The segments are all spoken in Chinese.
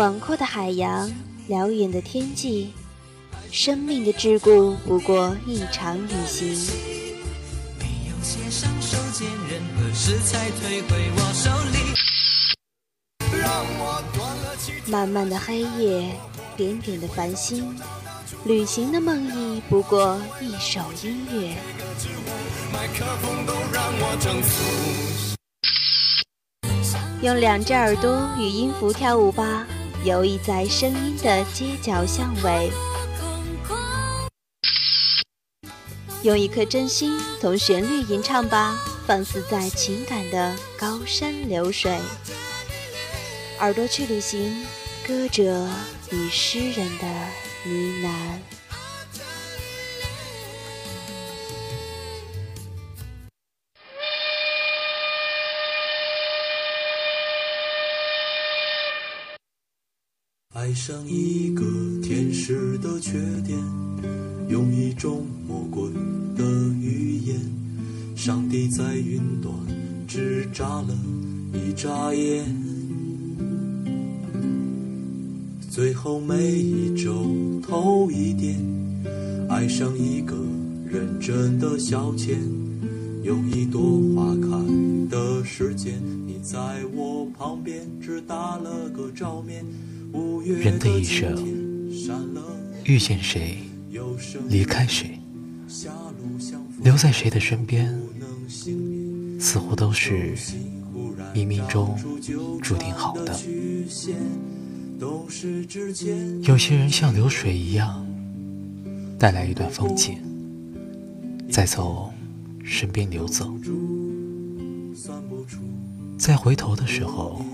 广阔的海洋，辽远的天际，生命的桎梏不过一场旅行。漫漫的黑夜，点点的繁星，旅行的梦呓不过一首音乐。用两只耳朵与音符跳舞吧。游弋在声音的街角巷尾，用一颗真心同旋律吟唱吧，放肆在情感的高山流水。耳朵去旅行，歌者与诗人的呢喃。爱上一个天使的缺点，用一种魔鬼的语言。上帝在云端只眨了一眨眼，最后每一周偷一点。爱上一个认真的消遣，用一朵花开的时间，你在我旁边只打了个照面。人的一生，遇见谁，离开谁，留在谁的身边，似乎都是冥冥中注定好的。有些人像流水一样，带来一段风景，再从身边流走，再回头的时候。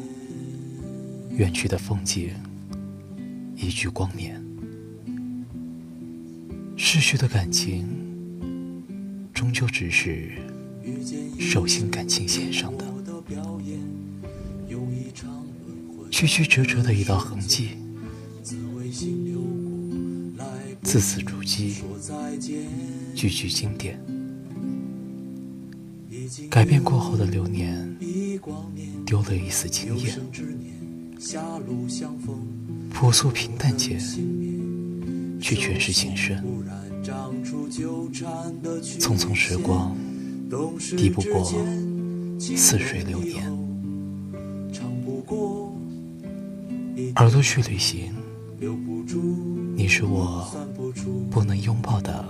远去的风景，一句光年，逝去的感情，终究只是手心感情线上的曲曲折折的一道痕迹，字字珠玑，句句经典。改变过后的流年，丢了一丝惊艳。朴素平淡间，却诠释情深。匆匆时光，抵不过似水流年。耳朵去旅行，你是我不能拥抱的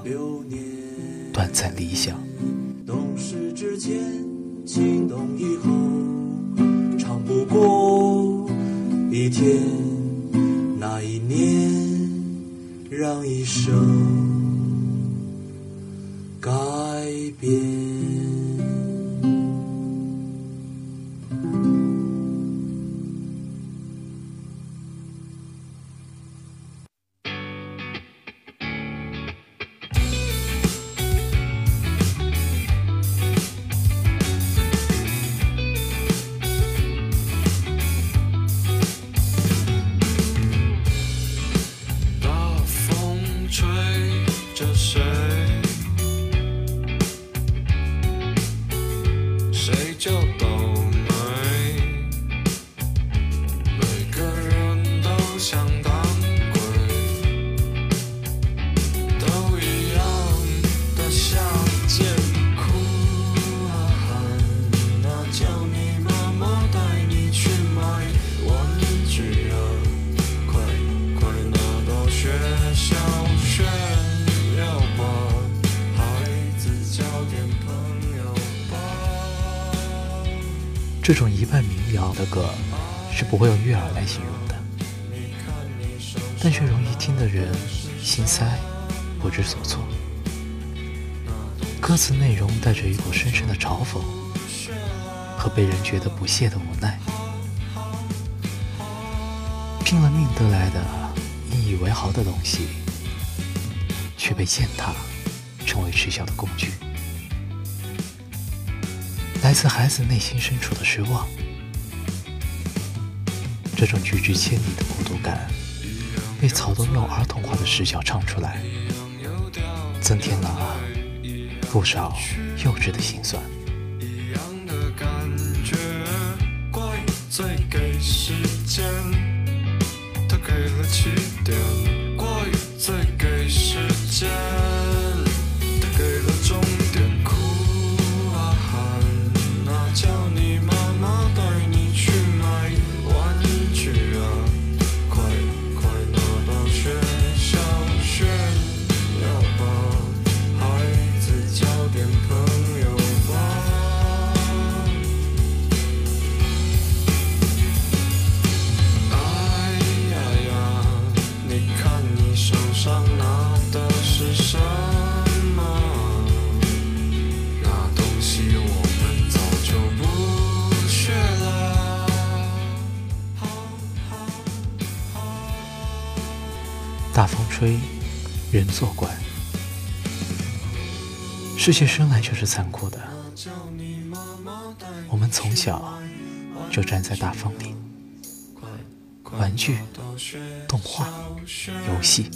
短暂理想。长不过。一天，那一年，让一生的歌，是不会用悦耳来形容的，但却容易听的人心塞，不知所措。歌词内容带着一股深深的嘲讽，和被人觉得不屑的无奈。拼了命得来的引以为豪的东西，却被践踏，成为耻笑的工具。来自孩子内心深处的失望，这种拒之千里的孤独感，被草东用儿童化的视角唱出来，增添了不少幼稚的心酸。大风吹，人作怪。世界生来就是残酷的。我们从小就站在大风里，玩具、动画、游戏，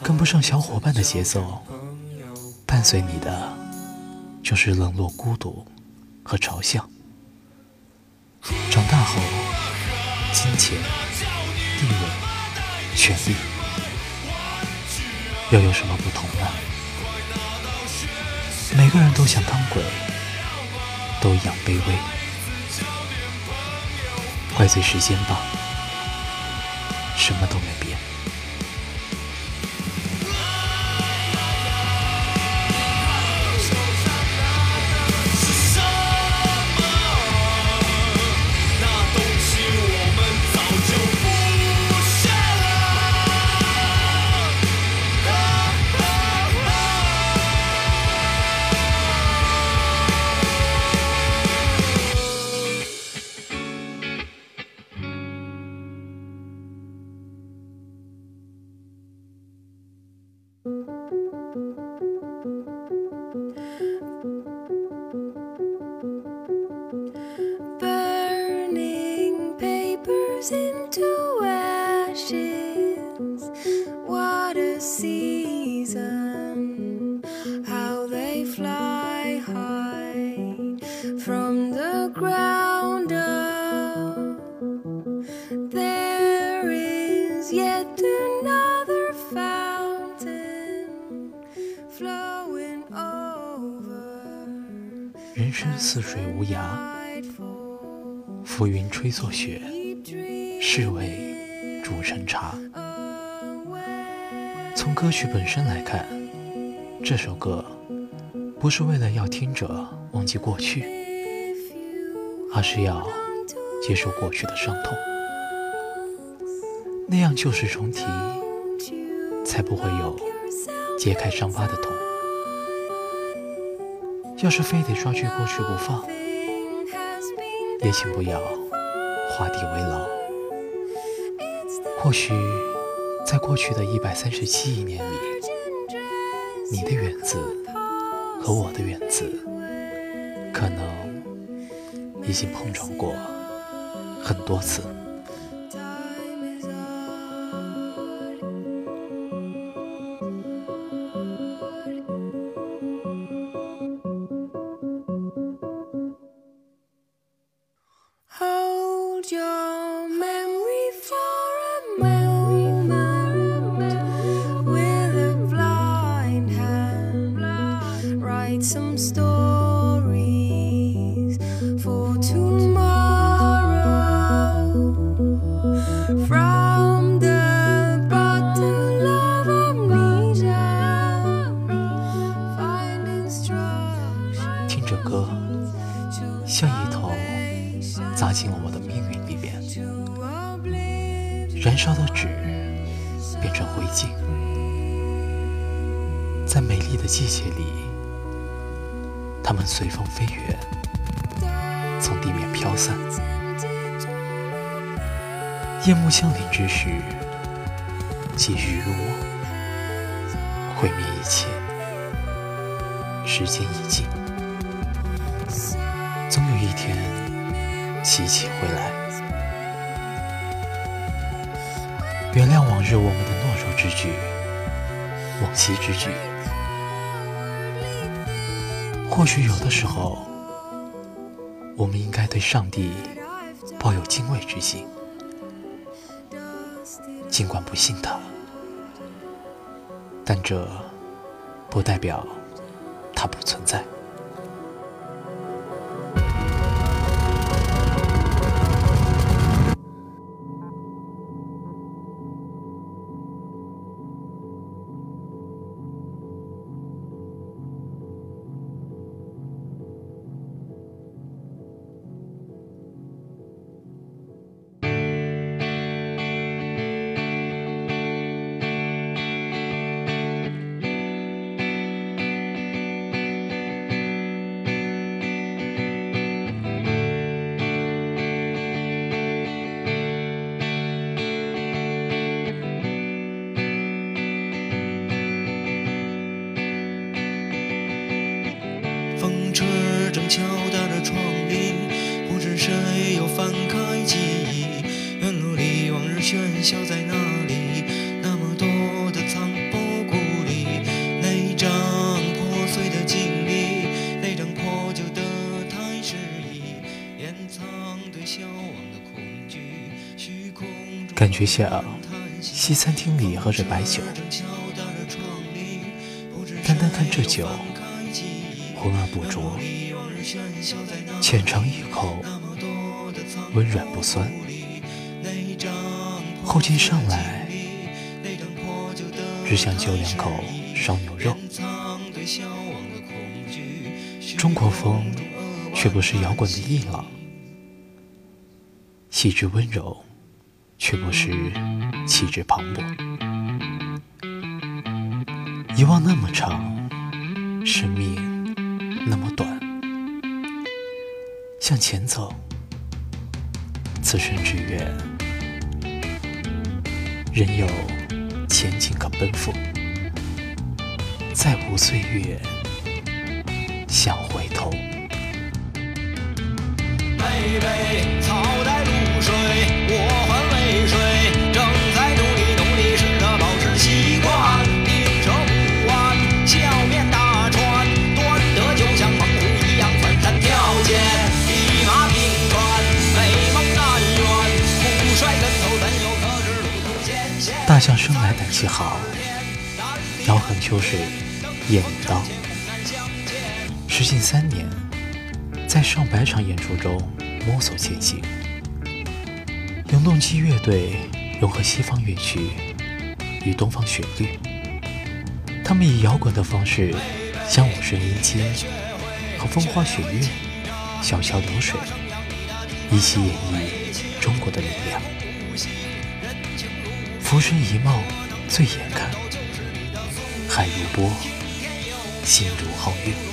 跟不上小伙伴的节奏，伴随你的就是冷落、孤独和嘲笑。长大后，金钱、地位。权利又有什么不同呢？每个人都想当鬼，都一样卑微，怪罪时间吧，什么都没变。人似水无涯，浮云吹作雪，是为煮成茶。从歌曲本身来看，这首歌不是为了要听者忘记过去，而是要接受过去的伤痛，那样旧事重提，才不会有揭开伤疤的痛。要是非得抓住过去不放，也请不要画地为牢。或许，在过去的一百三十七亿年里，你的园子和我的园子，可能已经碰撞过很多次。燃烧的纸变成灰烬，在美丽的季节里，它们随风飞远，从地面飘散。夜幕降临之时，继续入梦，毁灭一切。时间已尽，总有一天，琪琪会来，原谅往日我们的懦弱之举、往昔之举。或许有的时候，我们应该对上帝抱有敬畏之心。尽管不信他，但这不代表他不存在。中感觉像西餐厅里喝着白酒，单单看这酒，浑而不浊。浅尝一口，温软不酸。后劲上来，只想就两口烧牛肉。中国风却不是摇滚的硬朗，细致温柔却不是气质磅礴。遗忘那么长，生命那么短。向前走，此生只愿仍有前景可奔赴，再无岁月想回头。妹妹，草带露水，我艰险？大象生来胆气好，遥横秋水雁领刀。时近三年，在上百场演出中摸索前行。永动机乐队融合西方乐曲与东方旋律，他们以摇滚的方式将五声音阶和风花雪月、小桥流水一起演绎中国的力量。浮生一梦醉眼看，海如波，心如皓月。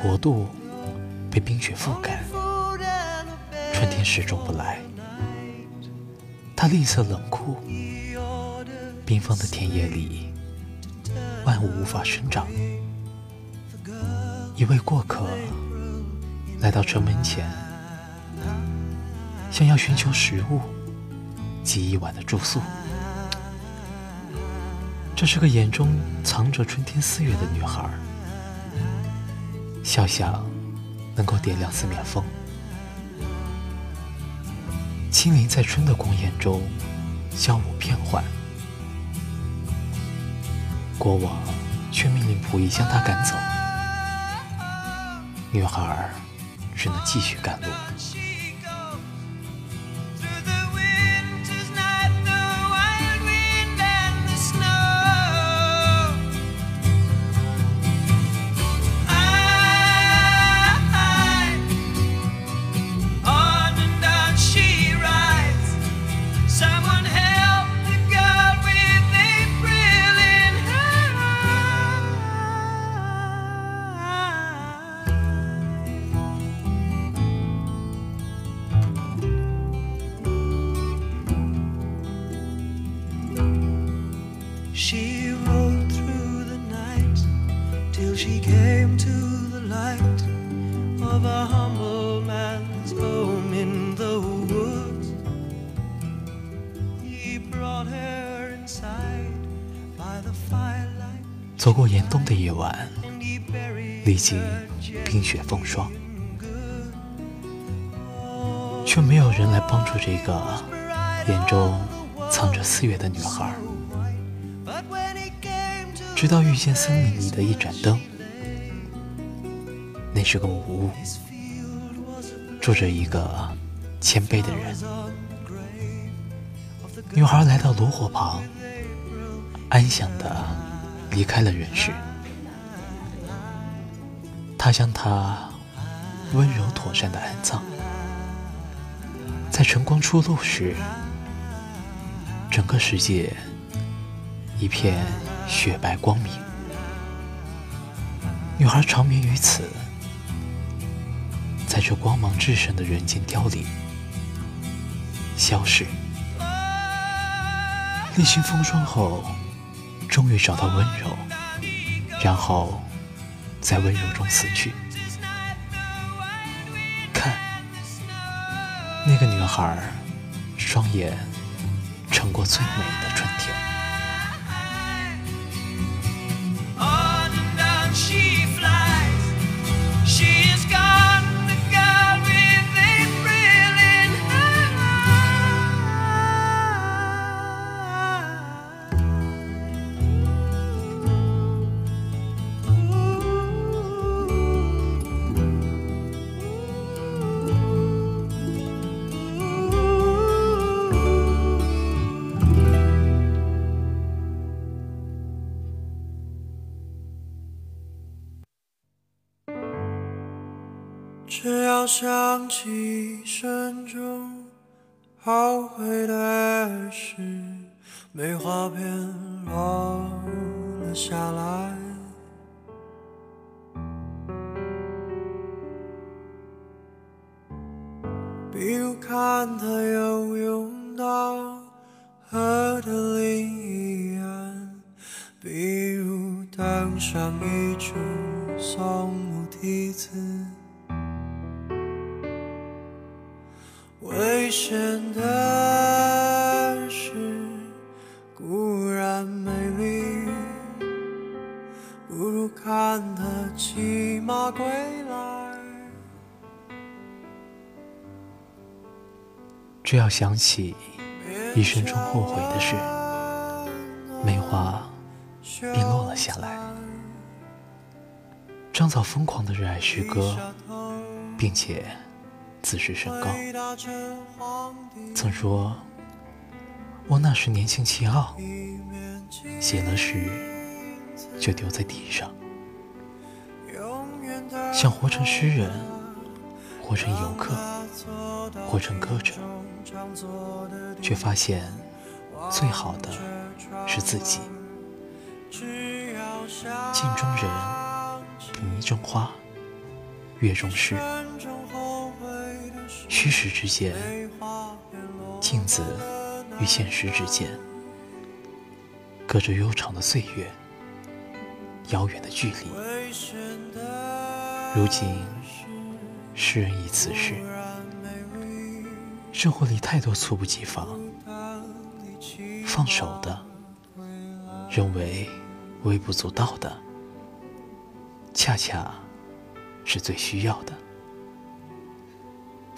国度被冰雪覆盖，春天始终不来。他吝啬冷酷，冰封的田野里，万物无法生长。一位过客来到城门前，想要寻求食物及一晚的住宿。这是个眼中藏着春天四月的女孩，笑想能够点亮四面风。青灵在春的光艳中消舞变幻，国王却命令仆役将她赶走，女孩只能继续赶路。走过严冬的夜晚，历经冰雪风霜，却没有人来帮助这个眼中藏着四月的女孩。直到遇见森林里的一盏灯，那是个木屋，住着一个谦卑的人。女孩来到炉火旁，安详的。离开了人世，他将他温柔妥善的安葬。在晨光初露时，整个世界一片雪白光明。女孩长眠于此，在这光芒至盛的人间凋零、消逝。历经风霜后。终于找到温柔，然后在温柔中死去。看，那个女孩，双眼撑过最美的中后悔的事，梅花片落了下来。比如看他游泳到河的另一岸，比如登上一株松木梯子。危险的事固然美丽，不如看他骑马归来。只要想起一生中后悔的事，梅花便落了下来。张枣疯狂的热爱诗歌，并且。自视甚高，曾说：“我那时年轻气傲，写了诗就丢在地上。想活成诗人，活成游客，活成歌者，却发现最好的是自己。镜中人，泥中花，月中事。虚实之间，镜子与现实之间，隔着悠长的岁月，遥远的距离。如今，诗人已辞世，生活里太多猝不及防，放手的，认为微不足道的，恰恰是最需要的。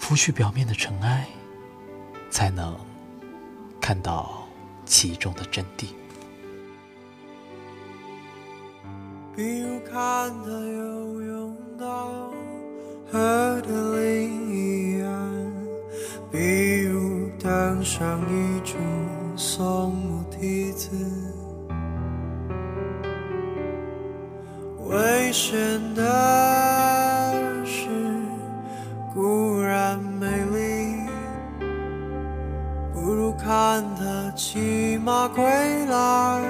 拂去表面的尘埃，才能看到其中的真谛。比如看他游泳到河的另一岸，比如登上一株松木梯子，危险骑马归来。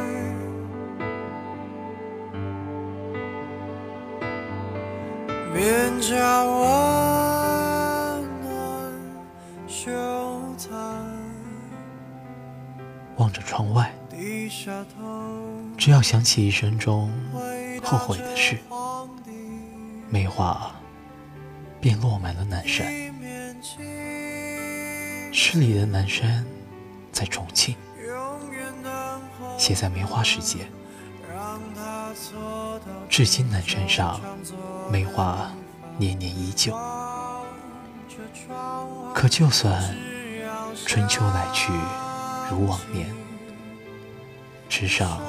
面颊温暖羞惭，望着窗外，只要想起一生中后悔的事，梅花便落满了南山。诗里的南山在重庆，写在梅花时节。至今南山上梅花年年依旧。可就算春秋来去如往年，枝上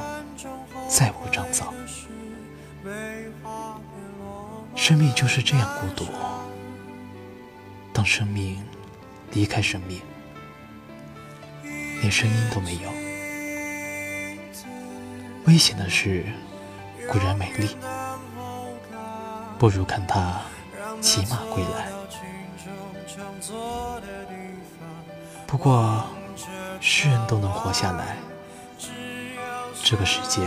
再无长草，生命就是这样孤独。当生命离开生命，连声音都没有。危险的事固然美丽，不如看他骑马归来。不过，世人都能活下来，这个世界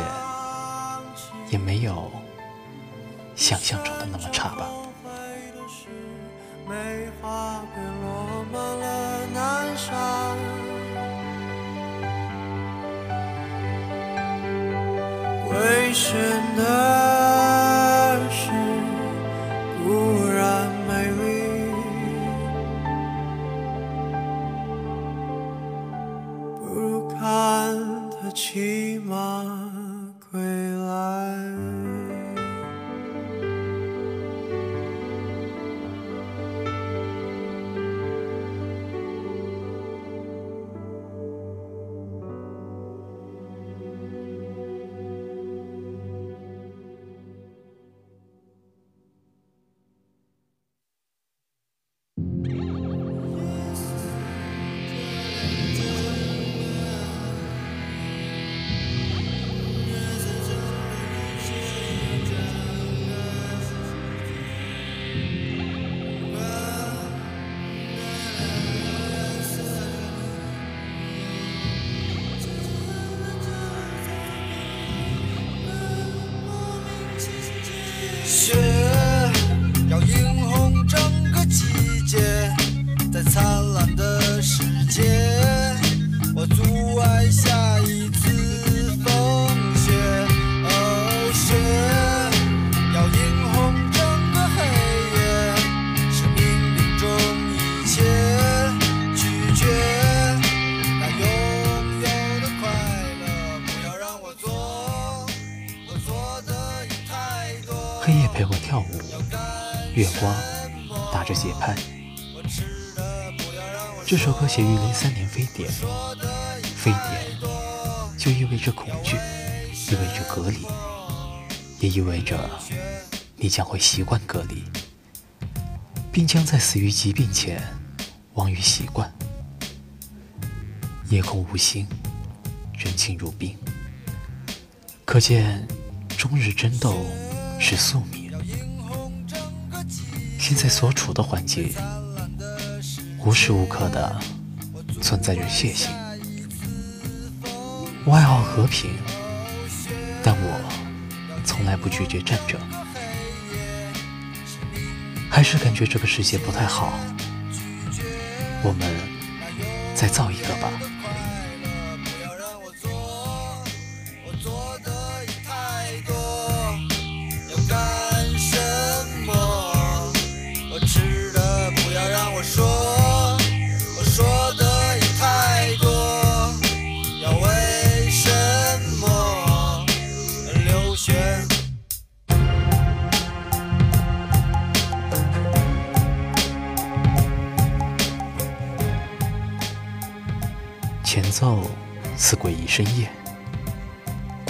也没有想象中的那么差吧。梅花落满了南山，危险的月光打着节拍。这首歌写于零三年非典，非典就意味着恐惧，意味着隔离，也意味着你将会习惯隔离，并将在死于疾病前亡于习惯。夜空无星，人情如冰，可见终日争斗是宿命。现在所处的环境，无时无刻的存在着血腥。我爱好和平，但我从来不拒绝战争，还是感觉这个世界不太好。我们再造一个吧。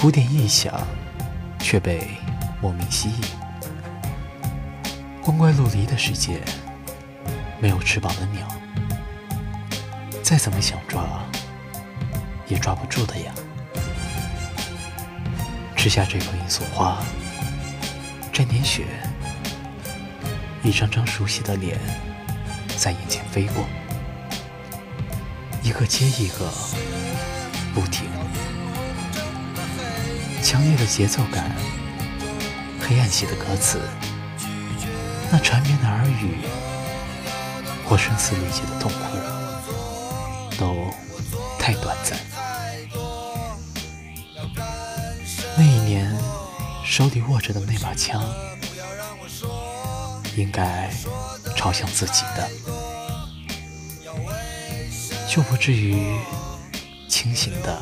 鼓点一响，却被莫名吸引。光怪陆离的世界，没有翅膀的鸟，再怎么想抓，也抓不住的呀。吃下这颗罂粟花，沾点血，一张张熟悉的脸在眼前飞过。一个接一个，不停，强烈的节奏感，黑暗系的歌词，那缠绵的耳语，或声嘶力竭的痛哭，都太短暂。那一年，手里握着的那把枪，应该朝向自己的。就不至于清醒的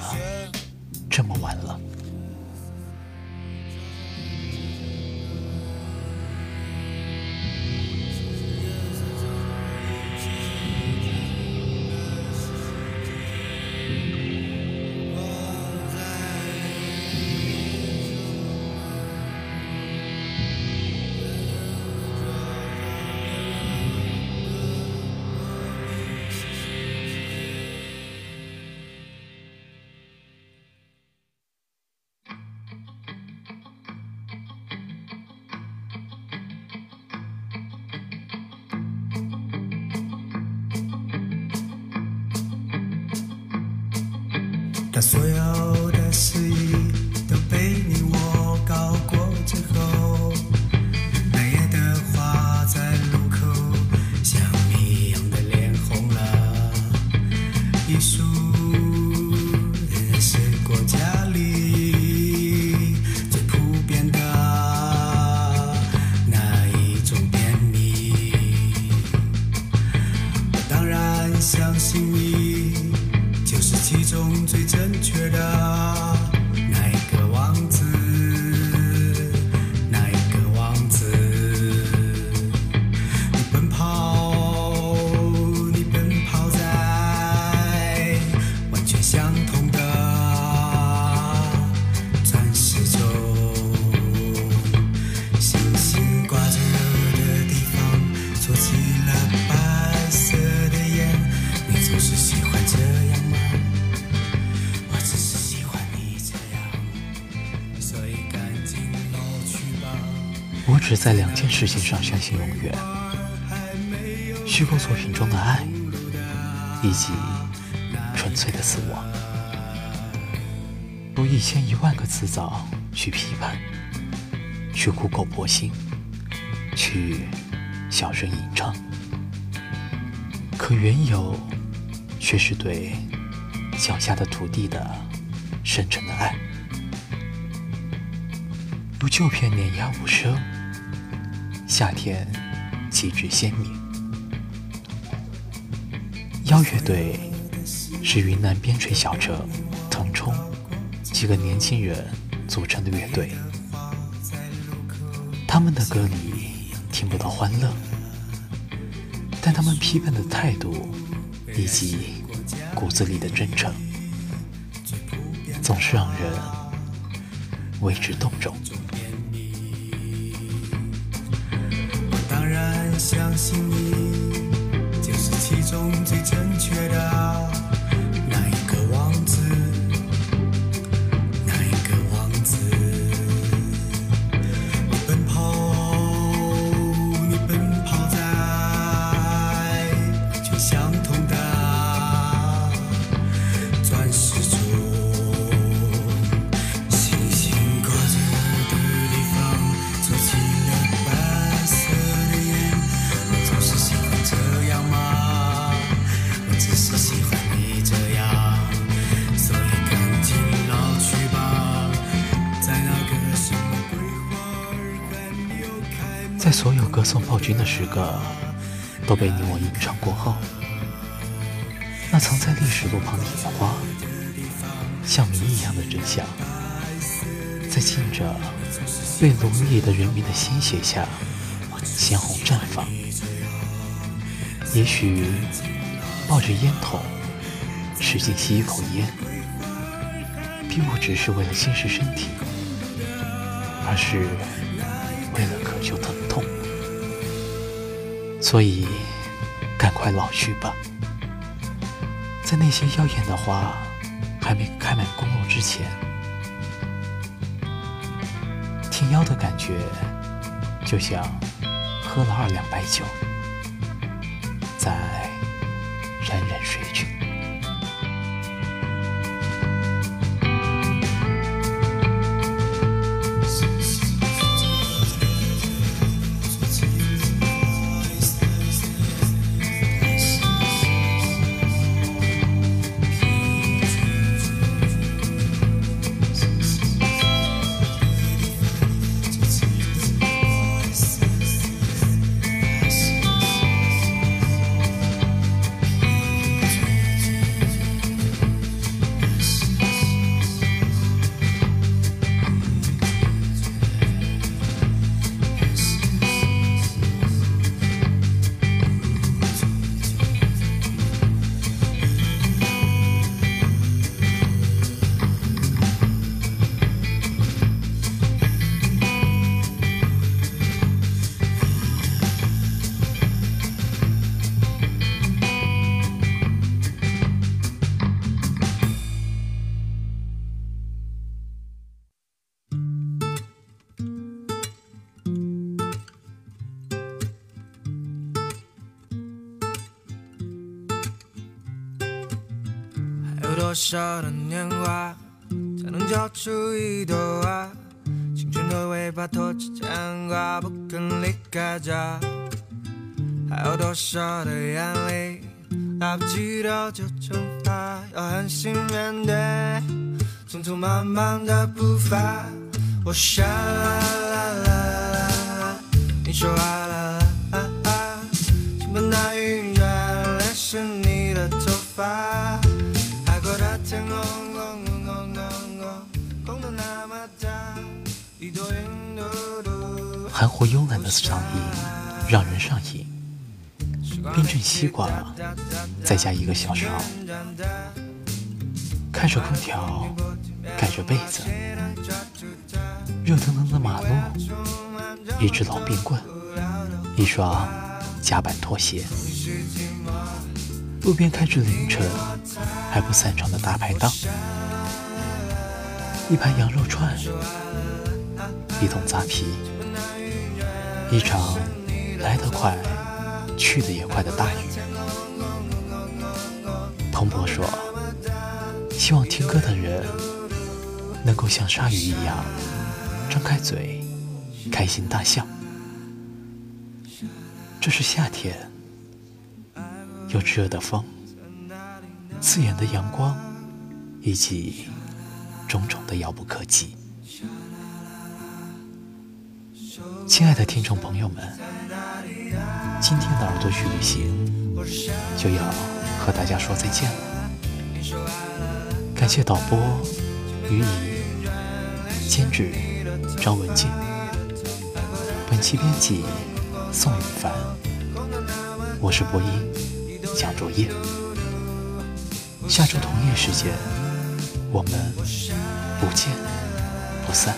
事情上相信永远：虚构作品中的爱，以及纯粹的死亡。用一千一万个词藻去批判，去苦口婆心，去小声吟唱，可缘由却是对脚下的土地的深沉的爱。如旧片碾压无声，夏天气质鲜明。邀乐队是云南边陲小城腾冲几个年轻人组成的乐队，他们的歌里听不到欢乐，但他们批判的态度以及骨子里的真诚，总是让人为之动容。相信你，就是其中最正确的君的诗歌都被你我吟唱过后，那藏在历史路旁的野花，像谜一样的真相，在浸着被奴役的人民的鲜血下，鲜红绽放。也许抱着烟筒，使劲吸一口烟，并不只是为了侵蚀身体，而是为了渴求疼痛。所以，赶快老去吧，在那些妖艳的花还没开满公路之前，挺妖的感觉，就像喝了二两白酒。多少的年华才能交出一朵花？青春的尾巴拖着牵挂，不肯离开家。还有多少的眼泪来不及了就蒸发？要狠心面对匆匆忙忙的步伐。我想啦啦啦啦，你说啊啦啦啦，倾盆大雨原来是你的头发。含糊慵懒的嗓音让人上瘾，冰镇西瓜，再加一个小勺，开着空调，盖着被子，热腾腾的马路，一支老冰棍，一双夹板拖鞋，路边开着凌晨还不散场的大排档，一盘羊肉串，一桶扎啤。一场来得快，去得也快的大雨。彭博说：“希望听歌的人能够像鲨鱼一样张开嘴，开心大笑。”这是夏天，有炙热的风，刺眼的阳光，以及种种的遥不可及。亲爱的听众朋友们，今天的耳朵去旅行就要和大家说再见了。感谢导播于怡，监制张文静，本期编辑宋雨凡，我是播音蒋卓业。下周同一时间，我们不见不散。